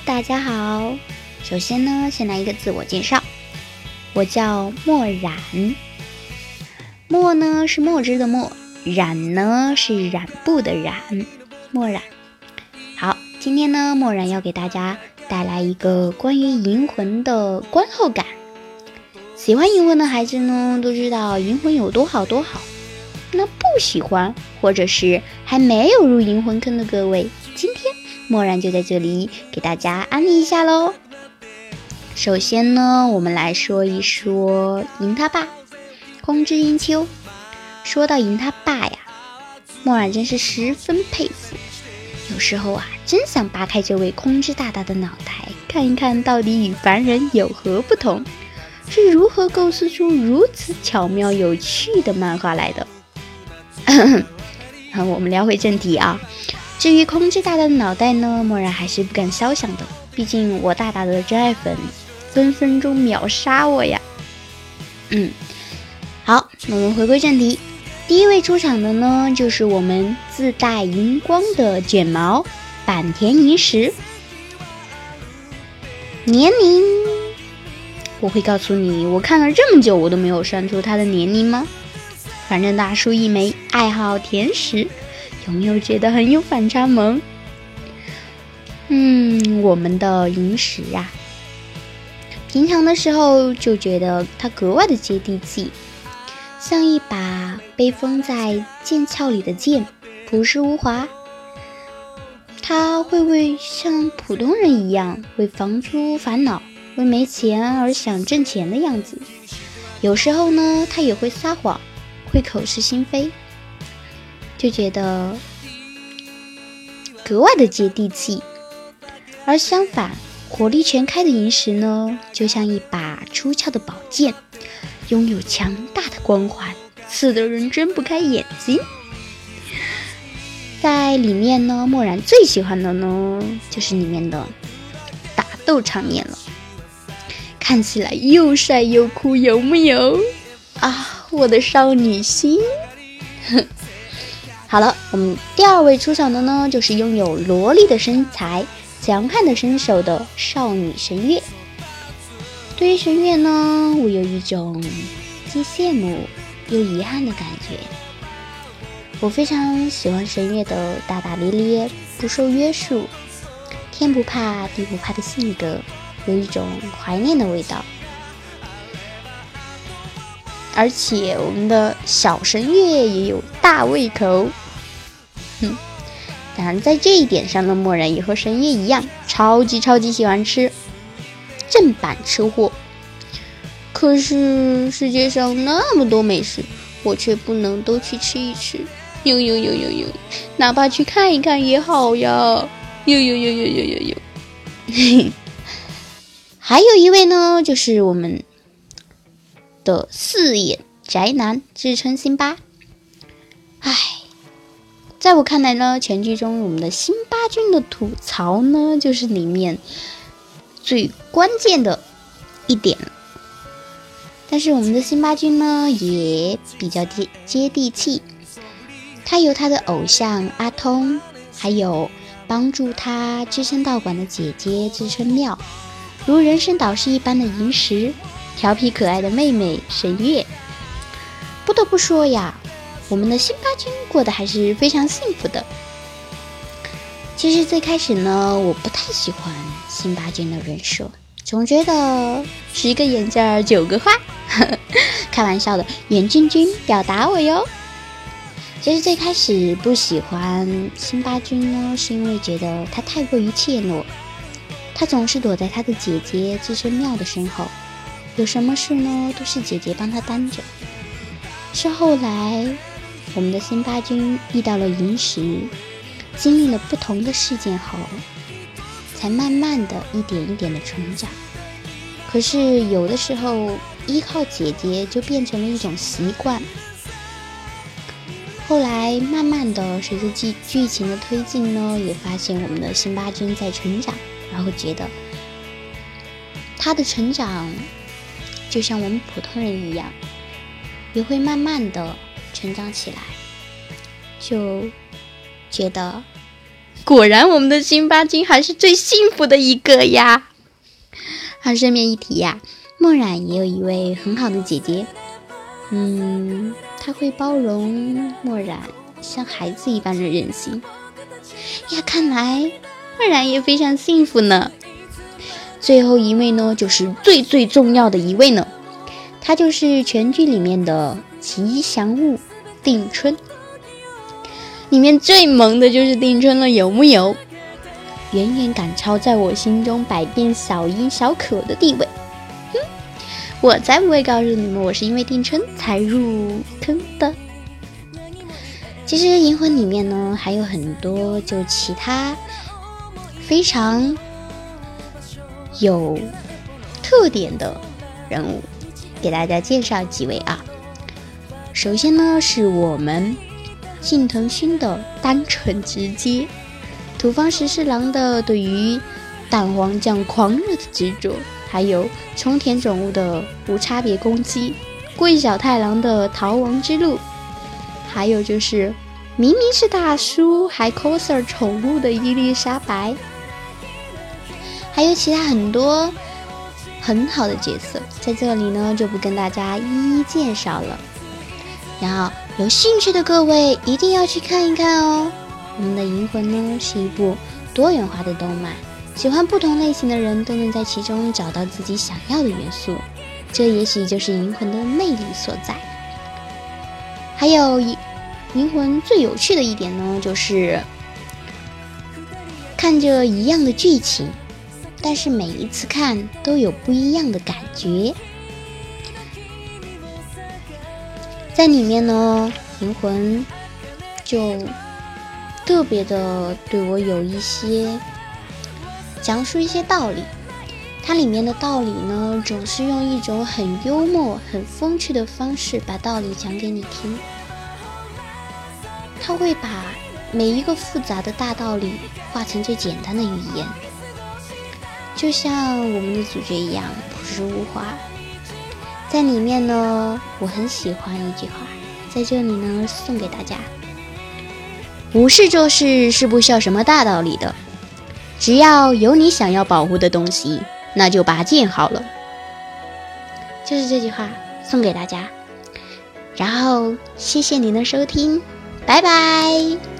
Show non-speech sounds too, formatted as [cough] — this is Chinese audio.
大家好。首先呢，先来一个自我介绍，我叫墨染。墨呢是墨汁的墨，染呢是染布的染，墨染。好，今天呢，墨染要给大家带来一个关于银魂的观后感。喜欢银魂的孩子呢，都知道银魂有多好多好。那不喜欢或者是还没有入银魂坑的各位，今天墨染就在这里给大家安利一下喽。首先呢，我们来说一说银他爸空之英秋。说到银他爸呀，墨染真是十分佩服。有时候啊，真想扒开这位空之大大的脑袋，看一看到底与凡人有何不同，是如何构思出如此巧妙有趣的漫画来的。[coughs] 我们聊回正题啊。至于空之大大的脑袋呢，墨染还是不敢肖想的。毕竟我大大的真爱粉分分钟秒杀我呀。嗯，好，那我们回归正题。第一位出场的呢，就是我们自带荧光的卷毛坂田银时。年龄，我会告诉你，我看了这么久，我都没有算出他的年龄吗？反正大叔一枚，爱好甜食，有没有觉得很有反差萌？嗯，我们的萤石啊，平常的时候就觉得它格外的接地气，像一把被封在剑鞘里的剑，朴实无华。他会为像普通人一样为房租烦恼，为没钱而想挣钱的样子？有时候呢，他也会撒谎。会口是心非，就觉得格外的接地气。而相反，火力全开的萤石呢，就像一把出鞘的宝剑，拥有强大的光环，刺得人睁不开眼睛。在里面呢，墨染最喜欢的呢，就是里面的打斗场面了，看起来又帅又酷，有木有啊？我的少女心，哼 [laughs] 好了，我们第二位出场的呢，就是拥有萝莉的身材、强悍的身手的少女神月。对于神月呢，我有一种既羡慕又遗憾的感觉。我非常喜欢神月的大大咧咧、不受约束、天不怕地不怕的性格，有一种怀念的味道。而且我们的小神月也有大胃口，哼！当然，在这一点上呢，漠然也和神夜一样，超级超级喜欢吃，正版吃货。可是世界上那么多美食，我却不能都去吃一吃。呦呦呦呦呦，哪怕去看一看也好呀！呦呦呦呦呦呦呦。嘿，[laughs] 还有一位呢，就是我们。的四眼宅男自称辛巴，唉，在我看来呢，全剧中我们的辛巴君的吐槽呢，就是里面最关键的一点。但是我们的辛巴君呢，也比较接接地气，他有他的偶像阿通，还有帮助他支撑道馆的姐姐支撑妙，如人生导师一般的银石。调皮可爱的妹妹神月，不得不说呀，我们的辛巴君过得还是非常幸福的。其实最开始呢，我不太喜欢辛巴君的人设，总觉得十个眼镜儿九个花。[laughs] 开玩笑的，眼君君表达我哟。其实最开始不喜欢辛巴君呢，是因为觉得他太过于怯懦，他总是躲在他的姐姐自身妙的身后。有什么事呢？都是姐姐帮他担着。是后来，我们的辛巴君遇到了萤石，经历了不同的事件后，才慢慢的一点一点的成长。可是有的时候，依靠姐姐就变成了一种习惯。后来慢慢的，随着剧剧情的推进呢，也发现我们的辛巴君在成长，然后觉得他的成长。就像我们普通人一样，也会慢慢的成长起来，就觉得果然我们的辛巴金还是最幸福的一个呀。好，顺便一提呀，墨染也有一位很好的姐姐，嗯，她会包容墨染像孩子一般的任性。呀，看来墨染也非常幸福呢。最后一位呢，就是最最重要的一位呢，他就是全剧里面的吉祥物定春。里面最萌的就是定春了，有木有？远远赶超在我心中百变小樱小可的地位。哼，我才不会告诉你们，我是因为定春才入坑的。其实银魂里面呢，还有很多就其他非常。有特点的人物，给大家介绍几位啊。首先呢，是我们近藤勋的单纯直接，土方十四郎的对于蛋黄酱狂热的执着，还有冲田准物的无差别攻击，桂小太郎的逃亡之路，还有就是明明是大叔还 coser 宠物的伊丽莎白。还有其他很多很好的角色，在这里呢就不跟大家一一介绍了。然后有兴趣的各位一定要去看一看哦。我们的《银魂》呢是一部多元化的动漫，喜欢不同类型的人都能在其中找到自己想要的元素，这也许就是《银魂》的魅力所在。还有《银魂》最有趣的一点呢，就是看着一样的剧情。但是每一次看都有不一样的感觉，在里面呢，灵魂就特别的对我有一些讲述一些道理。它里面的道理呢，总是用一种很幽默、很风趣的方式把道理讲给你听。他会把每一个复杂的大道理化成最简单的语言。就像我们的主角一样朴实无华，在里面呢，我很喜欢一句话，在这里呢送给大家：无事做事是不需要什么大道理的，只要有你想要保护的东西，那就拔剑好了。就是这句话送给大家，然后谢谢您的收听，拜拜。